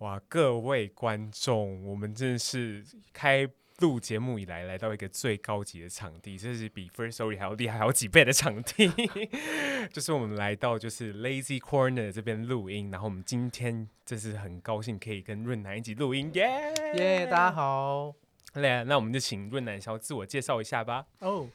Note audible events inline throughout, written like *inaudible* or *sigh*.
哇，各位观众，我们真的是开录节目以来来到一个最高级的场地，这是比 First Story 还要厉害好几倍的场地，*laughs* 就是我们来到就是 Lazy Corner 这边录音，然后我们今天真是很高兴可以跟润南一起录音，耶耶，大家好，来，那我们就请润南稍自我介绍一下吧。哦，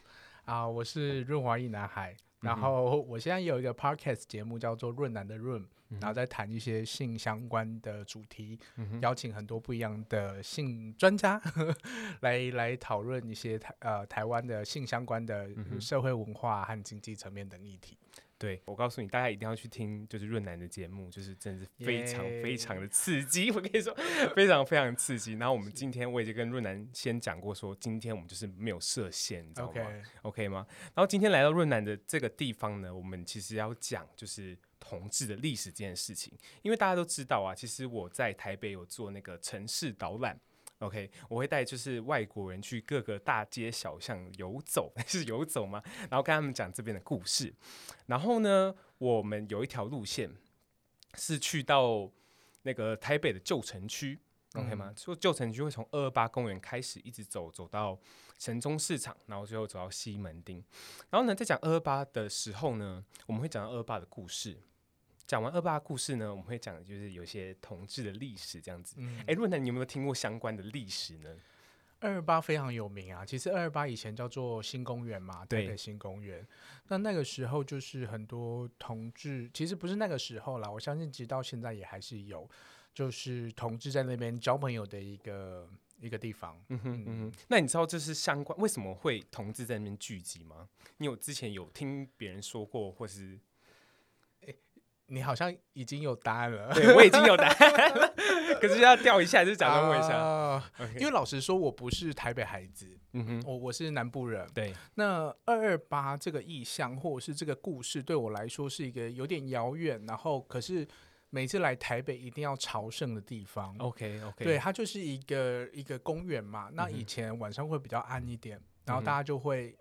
啊，我是润滑一男孩，然后我现在有一个 Podcast 节目叫做润南的润。然后再谈一些性相关的主题，嗯、邀请很多不一样的性专家 *laughs* 来来讨论一些台呃台湾的性相关的社会文化和经济层面等议题。对，我告诉你，大家一定要去听，就是润南的节目，就是真的是非常非常的刺激。*laughs* 我跟你说，非常非常刺激。然后我们今天我已经跟润南先讲过说，说今天我们就是没有设限，你知道吗 okay、吗？然后今天来到润南的这个地方呢，我们其实要讲就是。同志的历史这件事情，因为大家都知道啊，其实我在台北有做那个城市导览，OK，我会带就是外国人去各个大街小巷游走，*laughs* 是游走吗？然后跟他们讲这边的故事。然后呢，我们有一条路线是去到那个台北的旧城区，OK 吗？说旧城区会从二二八公园开始一直走走到城中市场，然后最后走到西门町。然后呢，在讲二二八的时候呢，我们会讲到二二八的故事。讲完二八故事呢，我们会讲的就是有些同志的历史这样子。哎、嗯，润男，你有没有听过相关的历史呢？二二八非常有名啊，其实二二八以前叫做新公园嘛，对，台北新公园。那那个时候就是很多同志，其实不是那个时候啦，我相信直到现在也还是有，就是同志在那边交朋友的一个一个地方。嗯哼嗯哼。那你知道这是相关为什么会同志在那边聚集吗？你有之前有听别人说过，或是？你好像已经有答案了，对，我已经有答案 *laughs* 了，可是要调一下，就是假装问一下。Uh, okay. 因为老实说，我不是台北孩子，嗯哼，我我是南部人。对，那二二八这个意象或者是这个故事，对我来说是一个有点遥远，然后可是每次来台北一定要朝圣的地方。OK OK，对，它就是一个一个公园嘛。那以前晚上会比较暗一点，嗯、然后大家就会。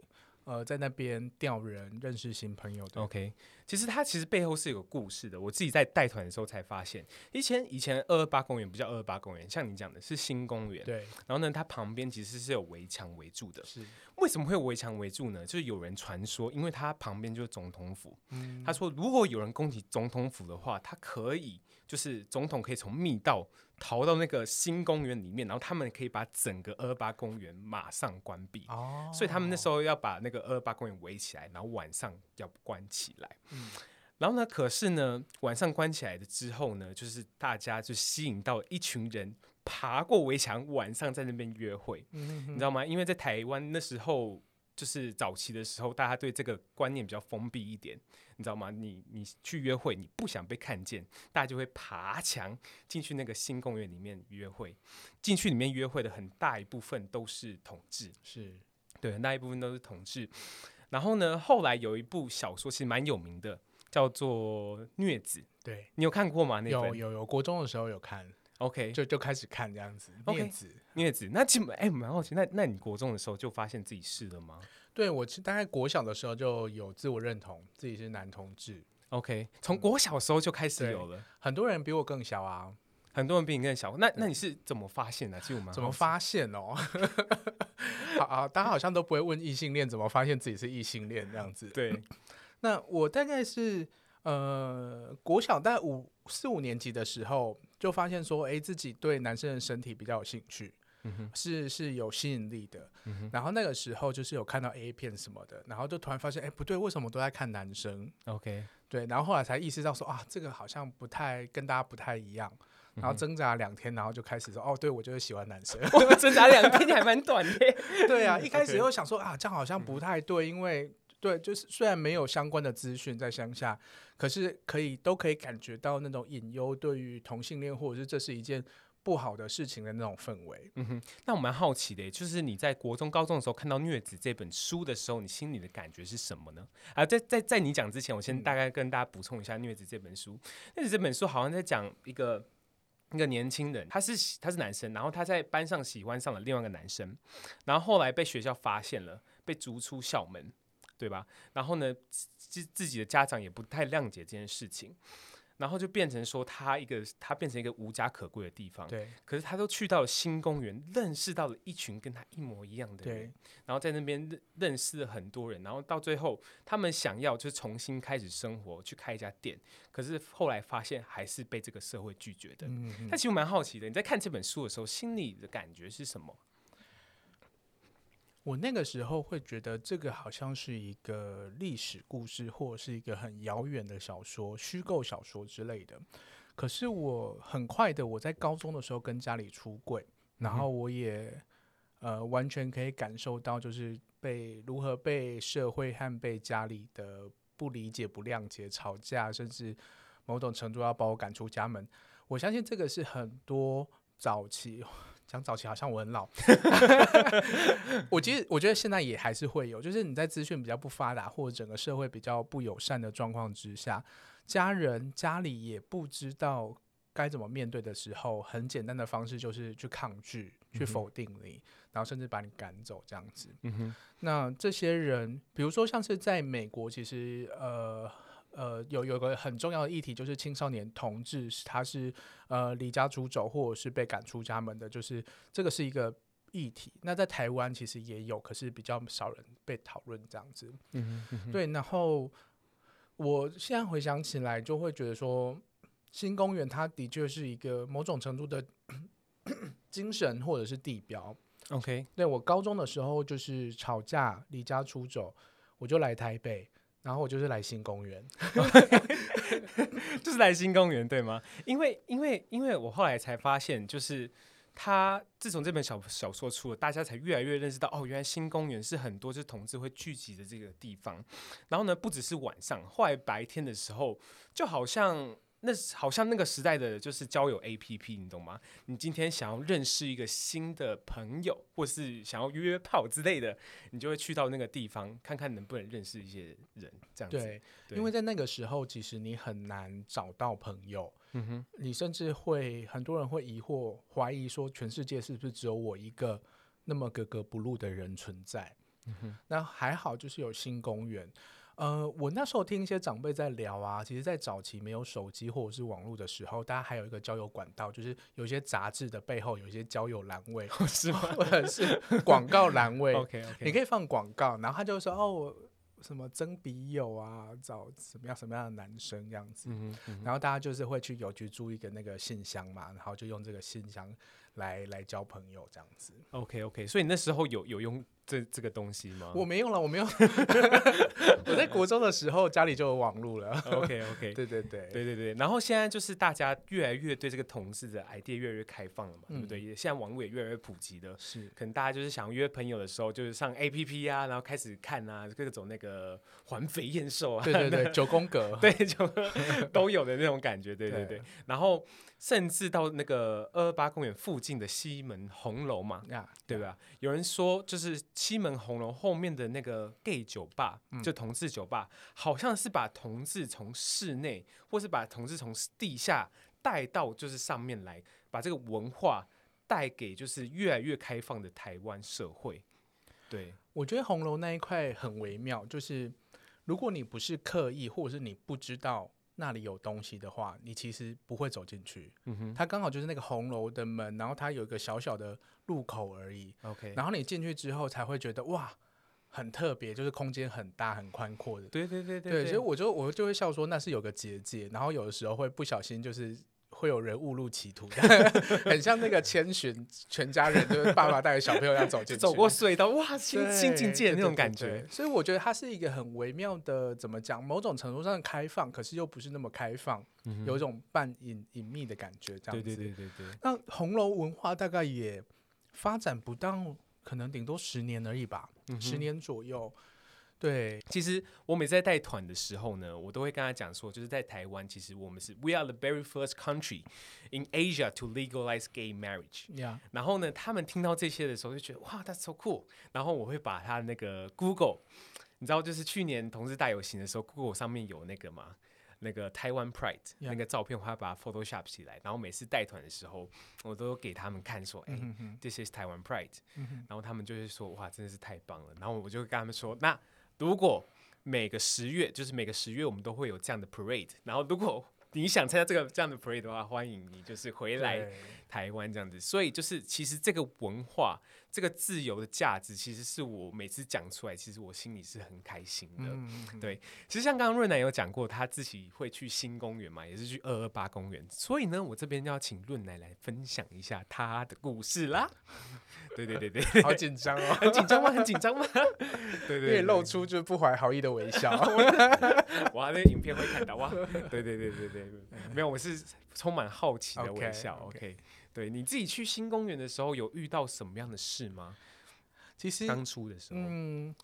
呃，在那边调人，认识新朋友的。OK，其实它其实背后是有个故事的。我自己在带团的时候才发现，以前以前二二八公园不叫二二八公园，像你讲的是新公园。对。然后呢，它旁边其实是有围墙围住的。是。为什么会有围墙围住呢？就是有人传说，因为它旁边就是总统府。嗯。他说，如果有人攻击总统府的话，他可以。就是总统可以从密道逃到那个新公园里面，然后他们可以把整个二二八公园马上关闭。哦，所以他们那时候要把那个二二八公园围起来，然后晚上要关起来。嗯，然后呢，可是呢，晚上关起来的之后呢，就是大家就吸引到一群人爬过围墙，晚上在那边约会。嗯，你知道吗？因为在台湾那时候。就是早期的时候，大家对这个观念比较封闭一点，你知道吗？你你去约会，你不想被看见，大家就会爬墙进去那个新公园里面约会。进去里面约会的很大一部分都是同志，是对，很大一部分都是同志。然后呢，后来有一部小说其实蛮有名的，叫做《虐子》，对，你有看过吗？那有有有，国中的时候有看。OK，就就开始看这样子。孽子，孽子，那其实哎，蛮好奇。那那你国中的时候就发现自己是了吗？对，我大概国小的时候就有自我认同，自己是男同志。OK，从国小的时候就开始有了。很多人比我更小啊，很多人比你更小。那那你是怎么发现的？其实我们怎么发现哦？*laughs* 好啊，大家好像都不会问异性恋怎么发现自己是异性恋这样子。对，*laughs* 那我大概是呃国小大概五四五年级的时候。就发现说，哎、欸，自己对男生的身体比较有兴趣，嗯、是是有吸引力的、嗯。然后那个时候就是有看到 A 片什么的，然后就突然发现，哎、欸，不对，为什么都在看男生？OK，对，然后后来才意识到说，啊，这个好像不太跟大家不太一样。然后挣扎两天，然后就开始说，哦，对，我就是喜欢男生。*laughs* 我挣扎两天还蛮短的。*laughs* 对啊，*laughs* 一开始又想说，啊，这样好像不太对，因为。对，就是虽然没有相关的资讯在乡下，可是可以都可以感觉到那种隐忧，对于同性恋或者是这是一件不好的事情的那种氛围。嗯哼，那我蛮好奇的，就是你在国中、高中的时候看到《虐子》这本书的时候，你心里的感觉是什么呢？啊，在在在你讲之前，我先大概跟大家补充一下《虐子》这本书。《虐子》这本书好像在讲一个一个年轻人，他是他是男生，然后他在班上喜欢上了另外一个男生，然后后来被学校发现了，被逐出校门。对吧？然后呢，自自己的家长也不太谅解这件事情。然后就变成说他一个他变成一个无家可归的地方。对。可是他都去到了新公园，认识到了一群跟他一模一样的人，然后在那边认认识了很多人，然后到最后他们想要就是重新开始生活，去开一家店，可是后来发现还是被这个社会拒绝的。嗯嗯。但其实我蛮好奇的，你在看这本书的时候，心里的感觉是什么？我那个时候会觉得这个好像是一个历史故事，或者是一个很遥远的小说、虚构小说之类的。可是我很快的，我在高中的时候跟家里出柜，然后我也呃完全可以感受到，就是被如何被社会和被家里的不理解、不谅解、吵架，甚至某种程度要把我赶出家门。我相信这个是很多早期。讲早期好像我很老，*laughs* 我其实我觉得现在也还是会有，就是你在资讯比较不发达或者整个社会比较不友善的状况之下，家人家里也不知道该怎么面对的时候，很简单的方式就是去抗拒、去否定你，然后甚至把你赶走这样子。嗯哼，那这些人，比如说像是在美国，其实呃。呃，有有个很重要的议题，就是青少年同志，他是呃离家出走或者是被赶出家门的，就是这个是一个议题。那在台湾其实也有，可是比较少人被讨论这样子。嗯哼，对。然后我现在回想起来，就会觉得说，新公园它的确是一个某种程度的 *clears throat* 精神或者是地标。OK，对，我高中的时候就是吵架离家出走，我就来台北。然后我就是来新公园，*laughs* 就是来新公园，对吗？因为因为因为我后来才发现，就是他自从这本小小说出了，大家才越来越认识到，哦，原来新公园是很多就是同志会聚集的这个地方。然后呢，不只是晚上，后来白天的时候，就好像。那好像那个时代的就是交友 APP，你懂吗？你今天想要认识一个新的朋友，或是想要约炮之类的，你就会去到那个地方，看看能不能认识一些人，这样子。因为在那个时候，其实你很难找到朋友。嗯哼，你甚至会很多人会疑惑、怀疑说，全世界是不是只有我一个那么格格不入的人存在？嗯哼，那还好，就是有新公园。呃，我那时候听一些长辈在聊啊，其实，在早期没有手机或者是网络的时候，大家还有一个交友管道，就是有些杂志的背后有一些交友栏位，是吗？或者是广告栏位。*laughs* OK OK，你可以放广告，然后他就说哦，我什么征笔友啊，找什么样什么样的男生这样子，嗯嗯，然后大家就是会去邮局租一个那个信箱嘛，然后就用这个信箱来来交朋友这样子。OK OK，所以你那时候有有用。这这个东西吗？我没用了，我没有。*laughs* *laughs* 我在国中的时候家里就有网络了。OK OK，*laughs* 对对对对对对。然后现在就是大家越来越对这个同志的 idea 越来越开放了嘛，嗯、对不对？也现在网络也越来越普及的。是，可能大家就是想约朋友的时候，就是上 APP 啊，然后开始看啊，各种那个环肥燕瘦啊，对对对，九宫格，对，就都有的那种感觉，对对对。对然后甚至到那个二二八公园附近的西门红楼嘛，啊、对吧？有人说就是。西门红楼后面的那个 gay 酒吧，就同志酒吧，嗯、好像是把同志从室内，或是把同志从地下带到就是上面来，把这个文化带给就是越来越开放的台湾社会。对，我觉得红楼那一块很微妙，就是如果你不是刻意，或者是你不知道那里有东西的话，你其实不会走进去。嗯哼，它刚好就是那个红楼的门，然后它有一个小小的。入口而已，OK，然后你进去之后才会觉得哇，很特别，就是空间很大很宽阔的，对对对对，对，所以我就我就会笑说那是有个结界，然后有的时候会不小心就是会有人误入歧途，*laughs* 很像那个千寻全家人就是爸爸带着小朋友要走进去，走过隧道，哇，新新境界那种感觉，对对对对，所以我觉得它是一个很微妙的，怎么讲，某种程度上的开放，可是又不是那么开放，嗯、有一种半隐隐秘的感觉，这样子，对对对对对。那红楼文化大概也。发展不到，可能顶多十年而已吧，嗯、十年左右。对，其实我每次在带团的时候呢，我都会跟他讲说，就是在台湾，其实我们是 We are the very first country in Asia to legalize gay marriage。然后呢，他们听到这些的时候就觉得哇，That's so cool。然后我会把他那个 Google，你知道，就是去年同志大游行的时候，Google 上面有那个嘛。那个台湾 Pride. 那个照片，我还把它 Photoshop 起来，然后每次带团的时候，我都给他们看，说：“哎、这是台湾 Pride。嗯”然后他们就会说：“哇，真的是太棒了。”然后我就跟他们说：“那如果每个十月，就是每个十月，我们都会有这样的 Parade，然后如果你想参加这个这样的 parade 的话，欢迎你就是回来台湾这样子。所以就是其实这个文化。这个自由的价值，其实是我每次讲出来，其实我心里是很开心的。嗯嗯、对，其实像刚刚润奶有讲过，他自己会去新公园嘛，也是去二二八公园。所以呢，我这边要请润奶来分享一下他的故事啦。*laughs* 对对对对，好紧张哦，*laughs* 很紧张吗？很紧张吗？对 *laughs* 对，对，露出就是不怀好意的微笑。哇，那个影片会看到哇。对对对对对，没有，我是充满好奇的微笑。OK, okay.。对，你自己去新公园的时候，有遇到什么样的事吗？其实当初的时候，嗯，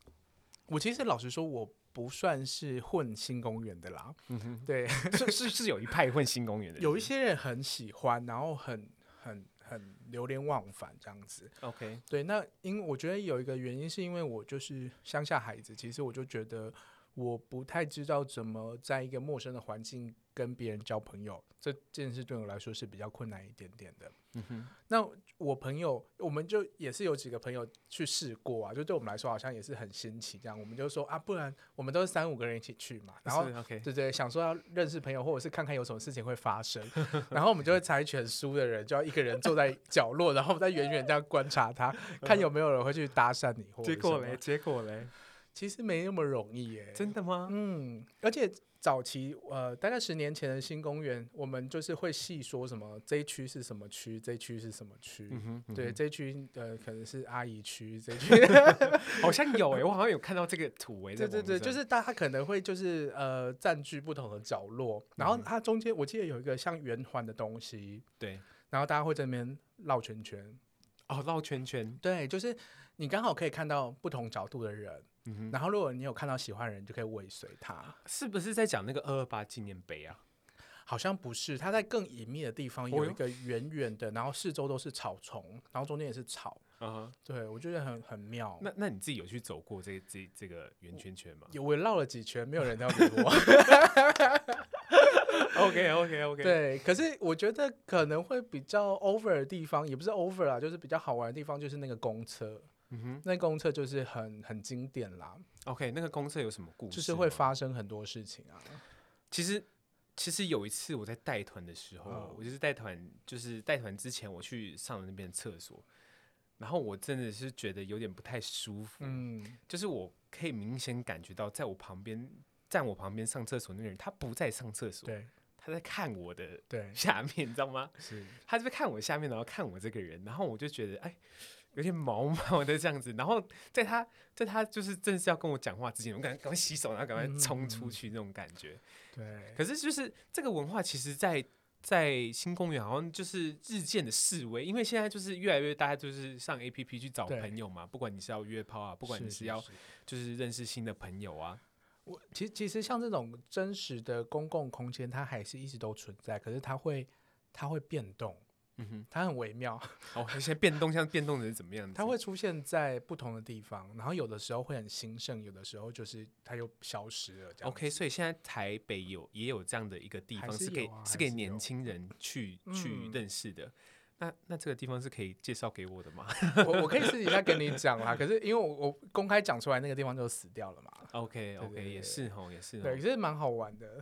我其实老实说，我不算是混新公园的啦。嗯哼，对，是是是有一派混新公园的，有一些人很喜欢，然后很很很流连忘返这样子。OK，对，那因为我觉得有一个原因，是因为我就是乡下孩子，其实我就觉得我不太知道怎么在一个陌生的环境跟别人交朋友，这件事对我来说是比较困难一点点的。嗯哼，那我朋友，我们就也是有几个朋友去试过啊，就对我们来说好像也是很新奇，这样我们就说啊，不然我们都是三五个人一起去嘛，然后对对，对，想说要认识朋友，或者是看看有什么事情会发生，*laughs* 然后我们就会采取很输的人，就要一个人坐在角落，然后在远远这样观察他，看有没有人会去搭讪你，或者结果嘞，结果嘞，其实没那么容易耶，真的吗？嗯，而且。早期呃，大概十年前的新公园，我们就是会细说什么这一区是什么区，这一区是什么区，嗯哼，嗯，对，这一区呃可能是阿姨区，这一区 *laughs* 好像有诶、欸，我好像有看到这个图诶、欸，对对对，就是大家可能会就是呃占据不同的角落，然后它中间我记得有一个像圆环的东西，对，然后大家会在那边绕圈圈，哦，绕圈圈，对，就是你刚好可以看到不同角度的人。嗯、然后，如果你有看到喜欢的人，就可以尾随他。是不是在讲那个二二八纪念碑啊？好像不是，他在更隐秘的地方有一个远远的，然后四周都是草丛，然后中间也是草。嗯哼，对，我觉得很很妙。那那你自己有去走过这这这个圆圈圈吗？有，我绕了几圈，没有人要理我。*laughs* *laughs* OK OK OK。对，可是我觉得可能会比较 over 的地方，也不是 over 啦，就是比较好玩的地方，就是那个公厕。嗯哼，那公厕就是很很经典啦。OK，那个公厕有什么故事？就是会发生很多事情啊。其实，其实有一次我在带团的时候，哦、我就是带团，就是带团之前我去上了那边厕所，然后我真的是觉得有点不太舒服。嗯，就是我可以明显感觉到，在我旁边站我旁边上厕所那个人，他不在上厕所，对，他在看我的对下面，你知道吗？是，他在看我下面，然后看我这个人，然后我就觉得，哎。有点毛毛的这样子，然后在他在他就是正式要跟我讲话之前，我赶赶快洗手，然后赶快冲出去那种感觉。嗯、对，可是就是这个文化，其实在，在在新公园好像就是日渐的式微，因为现在就是越来越大家就是上 APP 去找朋友嘛，不管你是要约炮啊，不管你是要就是认识新的朋友啊。我其实其实像这种真实的公共空间，它还是一直都存在，可是它会它会变动。嗯哼，它很微妙。*laughs* 哦，一些变动，像变动的是怎么样子？它会出现在不同的地方，然后有的时候会很兴盛，有的时候就是它又消失了。OK，所以现在台北有也有这样的一个地方，是，啊、是给是给年轻人去去认识的。那那这个地方是可以介绍给我的吗？*laughs* 我我可以私底下跟你讲啦，可是因为我我公开讲出来，那个地方就死掉了嘛。OK OK，也是哦，也是。对，其实蛮好玩的。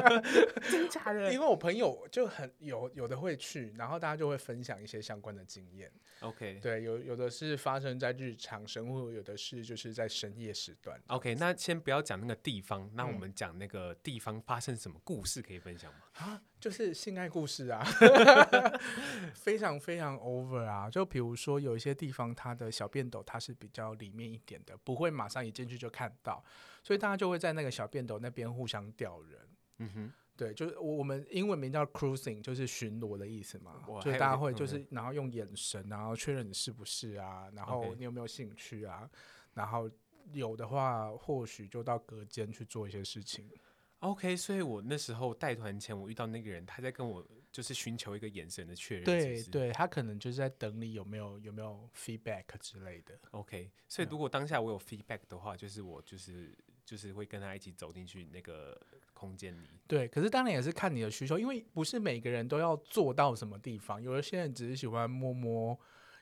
*laughs* 真假的？因为我朋友就很有有的会去，然后大家就会分享一些相关的经验。OK，对，有有的是发生在日常生活，有的是就是在深夜时段。OK，那先不要讲那个地方，那我们讲那个地方发生什么故事可以分享吗？啊，就是性爱故事啊。*laughs* 非常非常 over 啊！就比如说有一些地方，它的小便斗它是比较里面一点的，不会马上一进去就看到，所以大家就会在那个小便斗那边互相吊人。嗯哼，对，就是我们英文名叫 cruising，就是巡逻的意思嘛。就大家会就是然后用眼神，然后确认你是不是啊，然后你有没有兴趣啊，然后有的话或许就到隔间去做一些事情。OK，所以我那时候带团前，我遇到那个人，他在跟我就是寻求一个眼神的确认。对是是对，他可能就是在等你有没有有没有 feedback 之类的。OK，所以如果当下我有 feedback 的话，就是我就是就是会跟他一起走进去那个空间里。对，可是当然也是看你的需求，因为不是每个人都要做到什么地方，有一些人只是喜欢摸摸，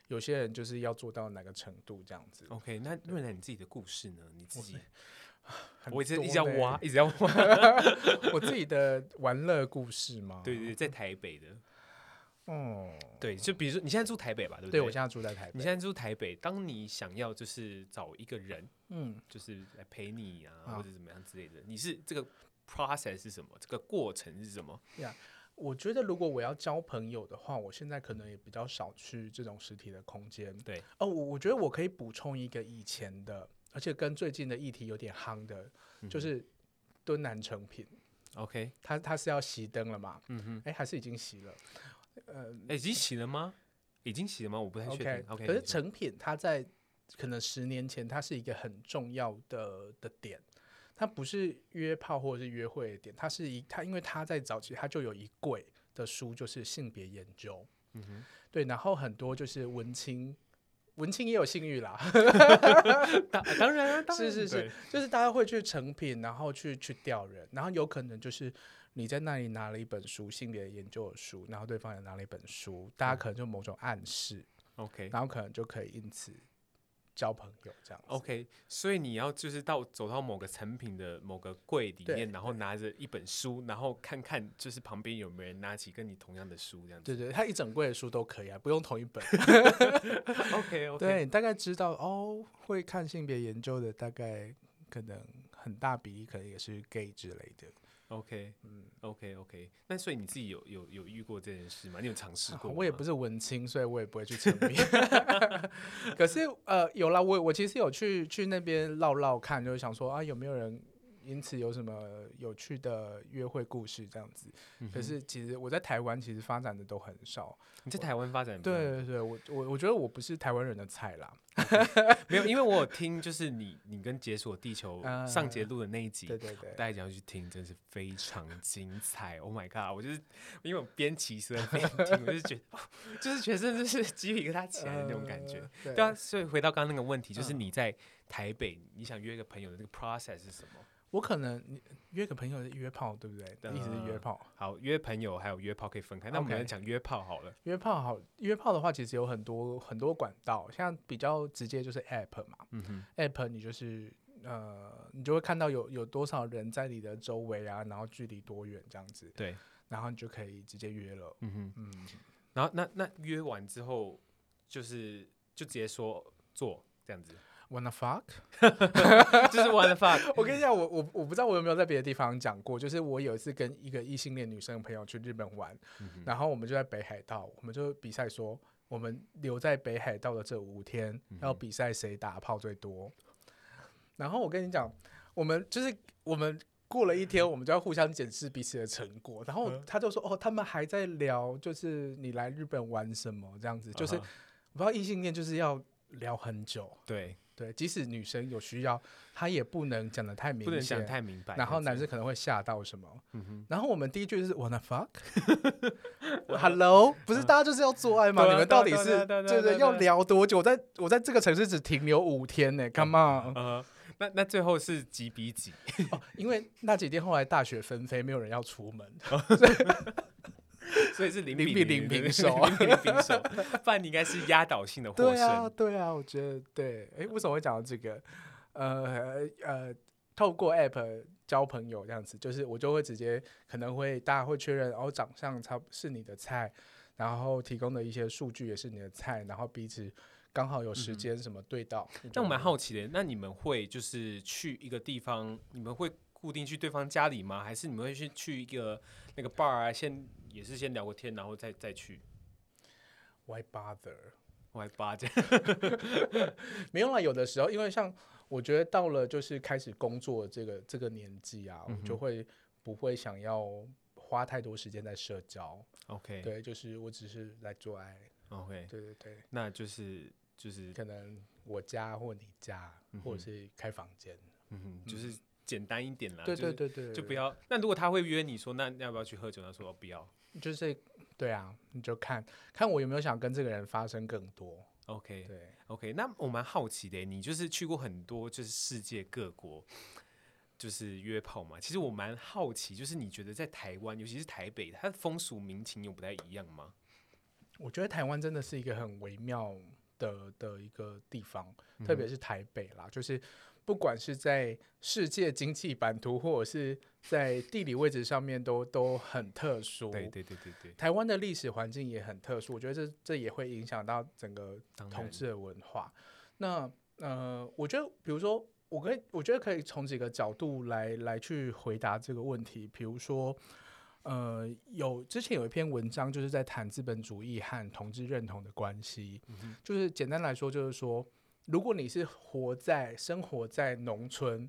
有些人就是要做到哪个程度这样子。OK，那润男你自己的故事呢？你自己。*laughs* 我一直一直要挖，一直要挖。*laughs* 我自己的玩乐故事吗？对，对对，在台北的。哦，对，就比如说你现在住台北吧，对不对？对，我现在住在台北。你现在住台北，当你想要就是找一个人，嗯，就是来陪你啊，或者怎么样之类的，你是这个 process 是什么？这个过程是什么？呀，我觉得如果我要交朋友的话，我现在可能也比较少去这种实体的空间。对，哦，我我觉得我可以补充一个以前的，而且跟最近的议题有点夯的，就是敦南成品。OK，他他是要熄灯了嘛？嗯哼，哎，还是已经熄了？呃，已经熄了吗？已经熄了吗？我不太确定。Okay, OK，可是成品它在可能十年前，它是一个很重要的的点，它不是约炮或者是约会的点，它是一它，因为它在早期它就有一柜的书，就是性别研究。嗯哼，对，然后很多就是文青，文青也有性欲啦。*laughs* 当当然啊，是是是，就是大家会去成品，然后去去钓人，然后有可能就是。你在那里拿了一本书，性别研究的书，然后对方也拿了一本书，大家可能就某种暗示，OK，然后可能就可以因此交朋友这样子，OK。所以你要就是到走到某个成品的某个柜里面，然后拿着一本书，然后看看就是旁边有没有人拿起跟你同样的书这样子。对对，他一整柜的书都可以啊，不用同一本。*laughs* OK OK，对，你大概知道哦，会看性别研究的大概可能很大比例可能也是 gay 之类的。OK，嗯，OK OK，那所以你自己有有有遇过这件事吗？你有尝试过吗？我也不是文青，所以我也不会去沉迷。*laughs* 可是呃，有啦，我我其实有去去那边绕绕看，就是想说啊，有没有人因此有什么有趣的约会故事这样子。嗯、可是其实我在台湾其实发展的都很少。你在台湾发展？对对对，我我我觉得我不是台湾人的菜啦。*laughs* 没有，因为我有听，就是你你跟解锁地球上节录的那一集，对对对，大家讲要去听，真是非常精彩。Oh my god！我就是因为我边骑车边听，我就觉得 *laughs* 就是全身就是鸡皮疙瘩起来的那种感觉。对啊，所以回到刚刚那个问题，就是你在台北，你想约一个朋友的那个 process 是什么？我可能约个朋友是约炮，对不对？意思是约炮。好，约朋友还有约炮可以分开。那我们来讲约炮好了。约炮好，约炮的话其实有很多很多管道，像比较直接就是 app 嘛。嗯哼。app 你就是呃，你就会看到有有多少人在你的周围啊，然后距离多远这样子。对。然后你就可以直接约了。嗯哼。嗯。然后那那约完之后，就是就直接说做这样子。Wanna fuck？*laughs* 就是 Wanna fuck。*laughs* 我跟你讲，我我我不知道我有没有在别的地方讲过，就是我有一次跟一个异性恋女生朋友去日本玩，嗯、然后我们就在北海道，我们就比赛说，我们留在北海道的这五天、要比赛谁打炮最多。然后我跟你讲，我们就是我们过了一天，我们就要互相检视彼此的成果。然后他就说，哦，他们还在聊，就是你来日本玩什么这样子，就是、uh huh. 我不知道异性恋就是要聊很久。对。对，即使女生有需要，她也不能讲的太明显，不能讲太明白。然后男生可能会吓到什么。嗯、然后我们第一句是 Wanna fuck？Hello，*laughs* 不是大家就是要做爱吗？你们到底是对对要聊多久？我在我在这个城市只停留五天呢，Come on！、Uh. 那那最后是几比几？哦，因为那几天后来大雪纷飞，没有人要出门。*laughs* 所以是零比零平手，零比零平手，不然你应该是压倒性的获胜。对啊，对啊，我觉得对。哎、欸，为什么会讲到这个？呃呃，透过 App 交朋友这样子，就是我就会直接可能会大家会确认，哦，长相差是你的菜，然后提供的一些数据也是你的菜，然后彼此刚好有时间什么对到。那、嗯、我蛮好奇的，那你们会就是去一个地方，你们会固定去对方家里吗？还是你们会去去一个那个 bar 啊，先？也是先聊个天，然后再再去。Why bother？Why bother？*laughs* 没有啦，有的时候，因为像我觉得到了就是开始工作这个这个年纪啊，我就会不会想要花太多时间在社交。OK，对，就是我只是来做爱。OK，对对对，那就是就是可能我家或你家，嗯、或者是开房间，嗯哼，就是简单一点啦。对对对对，就不要。那如果他会约你说，那要不要去喝酒？他说我不要。就是对啊，你就看看我有没有想跟这个人发生更多。OK，对，OK。那我蛮好奇的，你就是去过很多就是世界各国，就是约炮嘛。其实我蛮好奇，就是你觉得在台湾，尤其是台北，它的风俗民情有不太一样吗？我觉得台湾真的是一个很微妙的的一个地方，特别是台北啦，嗯、就是。不管是在世界经济版图，或者是在地理位置上面都，都都很特殊。对对对对对。台湾的历史环境也很特殊，我觉得这这也会影响到整个统治的文化。那呃，我觉得，比如说，我可以，我觉得可以从几个角度来来去回答这个问题。比如说，呃，有之前有一篇文章就是在谈资本主义和同志认同的关系，嗯，就是简单来说，就是说。如果你是活在生活在农村，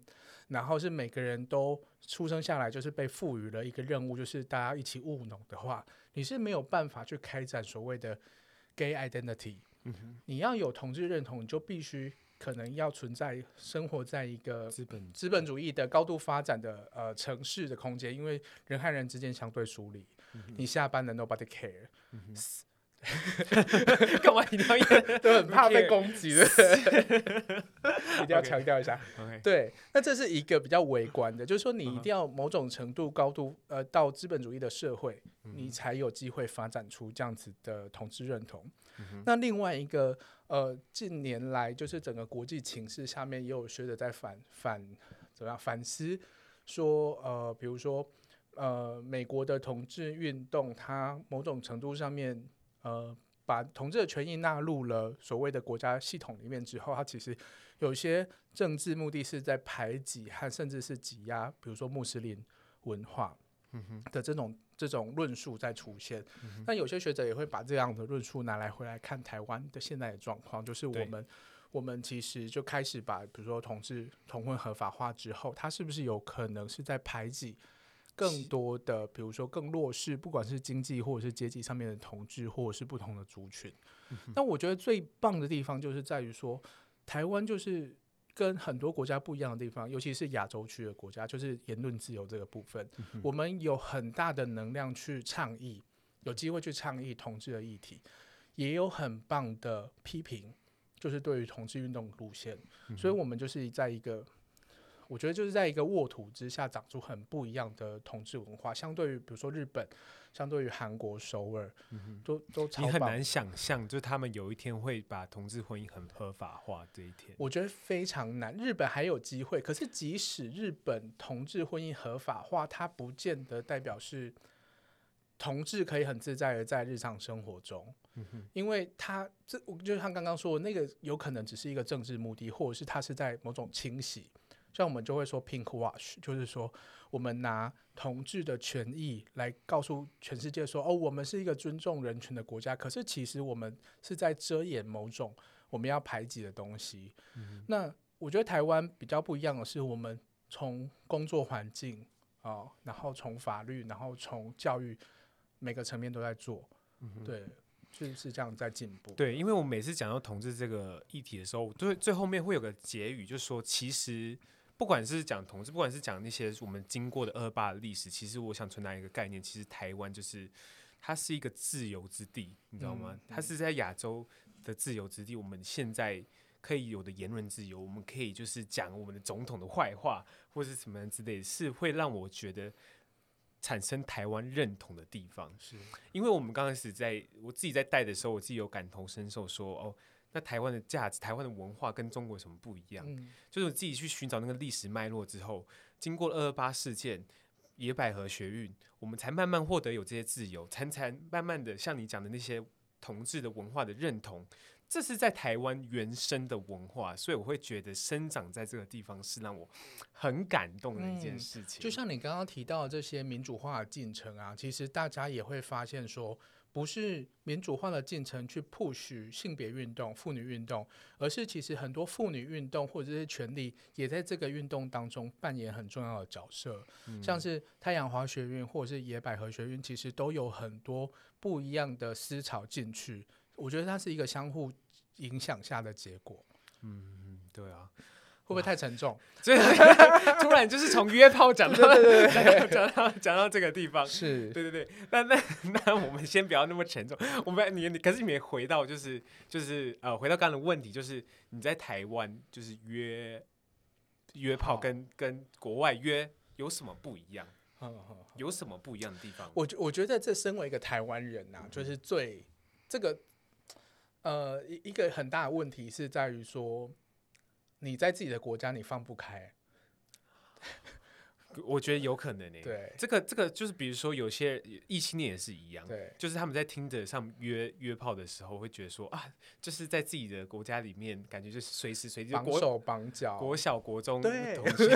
然后是每个人都出生下来就是被赋予了一个任务，就是大家一起务农的话，你是没有办法去开展所谓的 gay identity。嗯。你要有同志认同，你就必须可能要存在生活在一个资本资本主义的高度发展的呃城市的空间，因为人和人之间相对疏离。嗯。你下班了，nobody care。嗯 *laughs* 干嘛一定要都很怕被攻击的，*laughs* 一定要强调一下。Okay. 对，那这是一个比较微观的，就是说你一定要某种程度高度呃到资本主义的社会，你才有机会发展出这样子的同志认同。嗯、那另外一个呃近年来就是整个国际情势下面也有学者在反反怎么样反思说呃比如说呃美国的同志运动，它某种程度上面。呃，把同志的权益纳入了所谓的国家系统里面之后，它其实有些政治目的是在排挤和甚至是挤压，比如说穆斯林文化的这种这种论述在出现。那有些学者也会把这样的论述拿来回来看台湾的现在的状况，就是我们我们其实就开始把比如说同志同婚合法化之后，它是不是有可能是在排挤？更多的，比如说更弱势，不管是经济或者是阶级上面的同志，或者是不同的族群。但我觉得最棒的地方就是在于说，台湾就是跟很多国家不一样的地方，尤其是亚洲区的国家，就是言论自由这个部分，我们有很大的能量去倡议，有机会去倡议同志的议题，也有很棒的批评，就是对于同志运动路线，所以我们就是在一个。我觉得就是在一个沃土之下长出很不一样的同志文化，相对于比如说日本，相对于韩国首尔，嗯、都都超。你很难想象，就是他们有一天会把同志婚姻很合法化这一天。我觉得非常难。日本还有机会，可是即使日本同志婚姻合法化，它不见得代表是同志可以很自在的在日常生活中，嗯、因为他这就像刚刚说的那个，有可能只是一个政治目的，或者是他是在某种清洗。像我们就会说 pink wash，就是说我们拿同志的权益来告诉全世界说，哦，我们是一个尊重人权的国家。可是其实我们是在遮掩某种我们要排挤的东西。嗯、那我觉得台湾比较不一样的是，我们从工作环境啊、哦，然后从法律，然后从教育每个层面都在做。嗯、对。就是这样在进步。对，因为我每次讲到同志这个议题的时候，最最后面会有个结语，就是说，其实不管是讲同志，不管是讲那些我们经过的二二八的历史，其实我想传达一个概念，其实台湾就是它是一个自由之地，你知道吗？嗯、它是在亚洲的自由之地。我们现在可以有的言论自由，我们可以就是讲我们的总统的坏话，或是什么之类的，是会让我觉得。产生台湾认同的地方，是因为我们刚开始在我自己在带的时候，我自己有感同身受说，说哦，那台湾的价值、台湾的文化跟中国有什么不一样？嗯、就是我自己去寻找那个历史脉络之后，经过二二八事件、野百合学运，我们才慢慢获得有这些自由，才才慢慢的像你讲的那些同志的文化的认同。这是在台湾原生的文化，所以我会觉得生长在这个地方是让我很感动的一件事情。嗯，就像你刚刚提到的这些民主化的进程啊，其实大家也会发现说，不是民主化的进程去 push 性别运动、妇女运动，而是其实很多妇女运动或者是权利也在这个运动当中扮演很重要的角色。嗯，像是太阳花学运或者是野百合学运，其实都有很多不一样的思潮进去。我觉得它是一个相互影响下的结果。嗯，对啊，会不会太沉重？所 *laughs* 以突然就是从约炮讲到讲到讲到这个地方，是对对对。那那 *laughs* 那我们先不要那么沉重。我们你你可是你没回到就是就是呃回到刚刚的问题，就是你在台湾就是约约炮跟跟国外约有什么不一样？有什么不一样的地方？我我觉得这身为一个台湾人呐、啊，就是最这个。呃，一一个很大的问题是在于说，你在自己的国家你放不开。我觉得有可能诶、欸，对，这个这个就是比如说有些异性恋也是一样，对，就是他们在听着上约约炮的时候，会觉得说啊，就是在自己的国家里面，感觉就是随时随地绑手绑脚，国小国中同 *laughs* 学，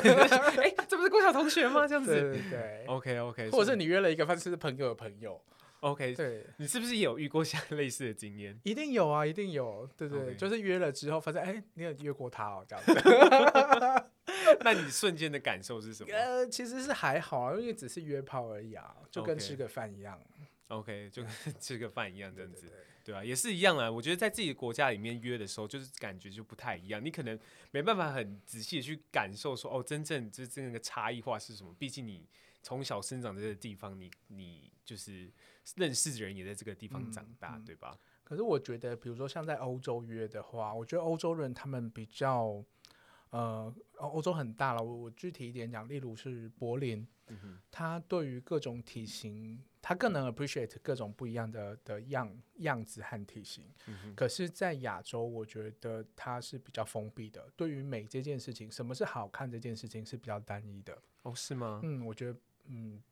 哎，这不是国小同学吗？这样子，对对，对，OK OK，或者是你约了一个饭是朋友的朋友，OK，对，你是不是也有遇过像类似的经验？一定有啊，一定有，对对.就是约了之后发现，哎，你有约过他哦，这样子。*laughs* 那你瞬间的感受是什么？呃，其实是还好啊，因为只是约炮而已啊，就跟吃个饭一样。OK，, okay 就跟 *laughs* 吃个饭一样这样子，对，啊，也是一样啊。我觉得在自己的国家里面约的时候，就是感觉就不太一样。你可能没办法很仔细的去感受说，哦，真正就是这个差异化是什么？毕竟你从小生长在这个地方，你你就是认识的人也在这个地方长大，嗯、对吧？可是我觉得，比如说像在欧洲约的话，我觉得欧洲人他们比较。呃，欧洲很大了，我我具体一点讲，例如是柏林，嗯，他对于各种体型，他更能 appreciate 各种不一样的的样样子和体型。嗯，可是，在亚洲，我觉得他是比较封闭的，对于美这件事情，什么是好看这件事情是比较单一的。哦，是吗？嗯，我觉得，嗯。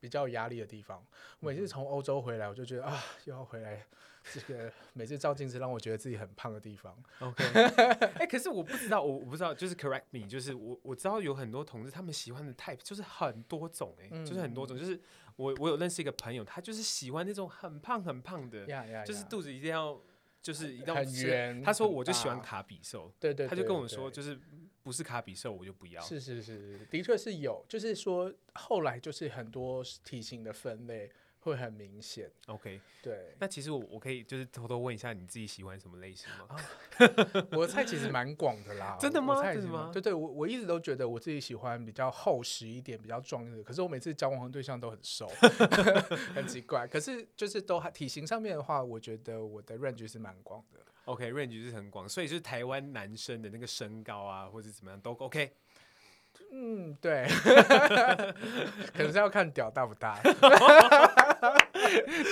比较有压力的地方，我每次从欧洲回来，我就觉得啊，又要回来这个每次照镜子让我觉得自己很胖的地方。OK，*laughs* 哎、欸，可是我不知道，我我不知道，就是 correct me，就是我我知道有很多同志他们喜欢的 type 就是很多种、欸，哎、嗯，就是很多种，就是我我有认识一个朋友，他就是喜欢那种很胖很胖的，yeah, yeah, yeah. 就是肚子一定要就是一定要很圆。他说我就喜欢卡比兽，对对，他就跟我说就是。不是卡比兽，我就不要。是是是，的确是有，就是说后来就是很多体型的分类会很明显。OK，对。那其实我我可以就是偷偷问一下，你自己喜欢什么类型吗？啊、我的菜其实蛮广的啦。*laughs* 真的吗？真的吗？对对，我我一直都觉得我自己喜欢比较厚实一点、比较壮一点。可是我每次交往的对象都很瘦，*laughs* 很奇怪。可是就是都还体型上面的话，我觉得我的 range 是蛮广的。OK，range、okay, 是很广，所以就是台湾男生的那个身高啊，或者怎么样都 OK。嗯，对，*laughs* 可能是要看屌大不大。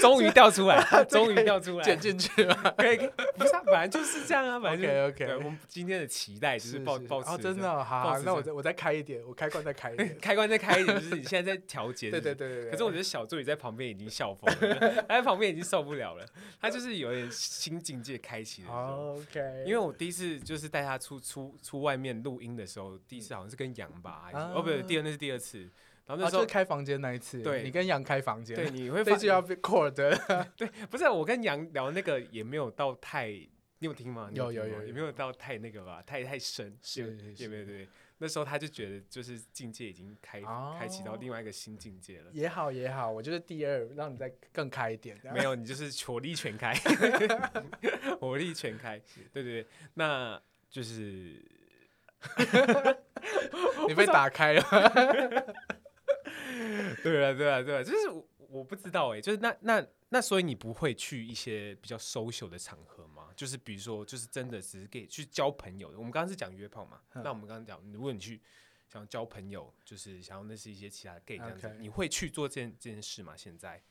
终于掉出来，*laughs* 终于掉出来，剪进去了。可以，不是，本来就是这样啊。反正 OK OK。我们今天的期待就是抱抱持。哦，真的，好，好，那我再我再开一点，我开关再开一点，*laughs* 开关再开一点，就是你现在在调节。对对对对。可是我觉得小助理在旁边已经笑疯了，他在旁边已经受不了了。他就是有点新境界开启的时候。OK。因为我第一次就是带他出出出外面录音的时候，第一次好像是跟杨吧，哦不对，第二那是第二次。然后那时候、啊、就是开房间那一次，对，你跟杨开房间，对，你会发现要被 cord *laughs* 对，不是我跟杨聊那个也没有到太，你有听吗？有有有，也没有到太那个吧，太太深，是是没有对。那时候他就觉得就是境界已经开、哦、开启到另外一个新境界了。也好也好，我就是第二，让你再更开一点。没有，你就是火力全开，*laughs* 火力全开，对对对，那就是 *laughs* 你被打开了。*laughs* 对啊，对啊，对啊，就是我我不知道哎，就是那那那，所以你不会去一些比较 social 的场合吗？就是比如说，就是真的只是给去交朋友的。我们刚刚是讲约炮嘛，那我们刚刚讲，如果你去想交朋友，就是想要认识一些其他的 gay 这样子.你会去做这件这件事吗？现在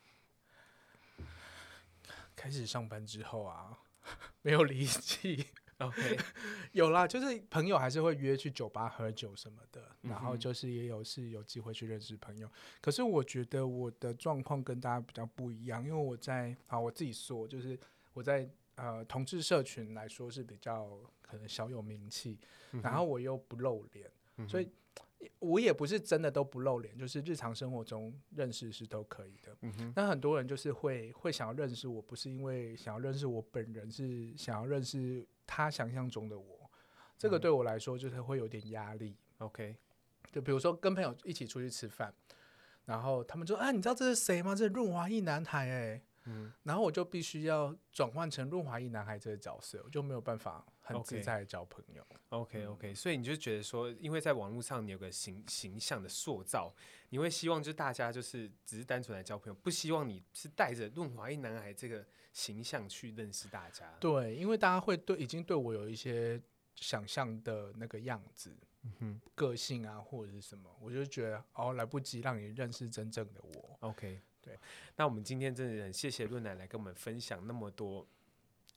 开始上班之后啊，*laughs* 没有力气。OK，*laughs* 有啦，就是朋友还是会约去酒吧喝酒什么的，嗯、然后就是也有是有机会去认识朋友。可是我觉得我的状况跟大家比较不一样，因为我在啊，我自己说，就是我在呃同志社群来说是比较可能小有名气，嗯，然后我又不露脸，嗯，所以。我也不是真的都不露脸，就是日常生活中认识是都可以的。嗯，那很多人就是会会想要认识我，不是因为想要认识我本人，是想要认识他想象中的我。这个对我来说就是会有点压力。OK，就比如说跟朋友一起出去吃饭，然后他们说：“啊，你知道这是谁吗？这是润滑一男孩。”哎。嗯，然后我就必须要转换成润滑一男孩这个角色，我就没有办法很自在的交朋友。OK OK，, 所以你就觉得说，因为在网络上你有个形形象的塑造，你会希望就是大家就是只是单纯来交朋友，不希望你是带着润滑一男孩这个形象去认识大家。对，因为大家会对已经对我有一些想象的那个样子，个性啊或者是什么，我就觉得哦，来不及让你认识真正的我。OK。对，那我们今天真的很谢谢润奶来跟我们分享那么多，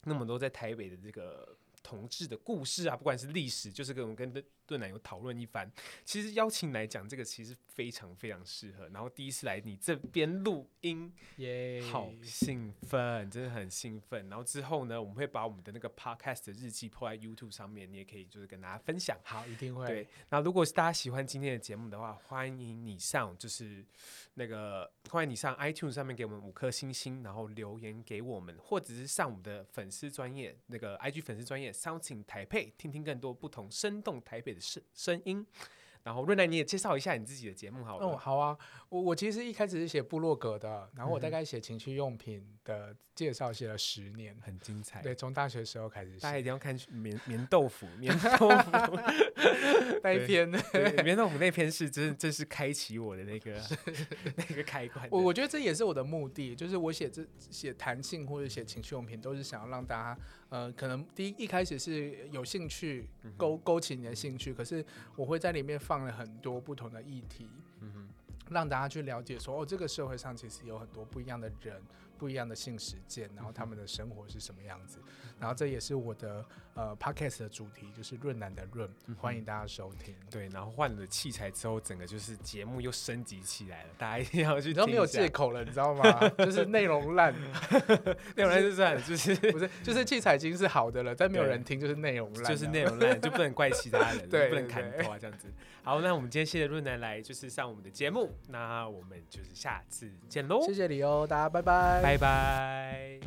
那么多在台北的这个同志的故事啊，不管是历史，就是跟我们跟润男有讨论一番。其实邀请来讲这个，其实非常非常适合。然后第一次来你这边录音，耶好兴奋，真的很兴奋。然后之后呢，我们会把我们的那个 podcast 的日记 po 在 YouTube 上面，你也可以就是跟大家分享。好，一定会。对，那如果是大家喜欢今天的节目的话，欢迎你上就是那个欢迎你上 iTunes 上面给我们五颗星星，然后留言给我们，或者是上我们的粉丝专业那个 IG 粉丝专页 Something Taipei，听听更多不同生动台北的声声音。然后润男，你也介绍一下你自己的节目好了。哦，好啊，我我其实一开始是写部落格的，然后我大概写情趣用品的介绍写了十年，很精彩。对，从大学的时候开始写。大家一定要看棉棉豆腐，棉豆腐 *laughs* 那一篇，*laughs* 棉豆腐那篇是真真是开启我的那个那个开关。我我觉得这也是我的目的，就是我写这写弹性或者写情趣用品，都是想要让大家。呃，可能第一一开始是有兴趣勾勾起你的兴趣，可是我会在里面放了很多不同的议题，嗯哼，让大家去了解说，哦，这个社会上其实有很多不一样的人。不一样的性实践，然后他们的生活是什么样子，然后这也是我的呃 podcast 的主题，就是润南的润，欢迎大家收听。对，然后换了器材之后，整个就是节目又升级起来了，大家一定要去听。都没有借口了，你知道吗？*laughs* 就是内容烂，*laughs* 内容烂就算，就是不是就是器材已经是好的了，但没有人听，就是内容烂，就是内容烂，就不能怪其他人，*laughs* 对，不能砍头啊这样子。好，那我们今天谢谢润南来，就是上我们的节目，那我们就是下次见喽。谢谢你哦，大家拜拜。拜拜。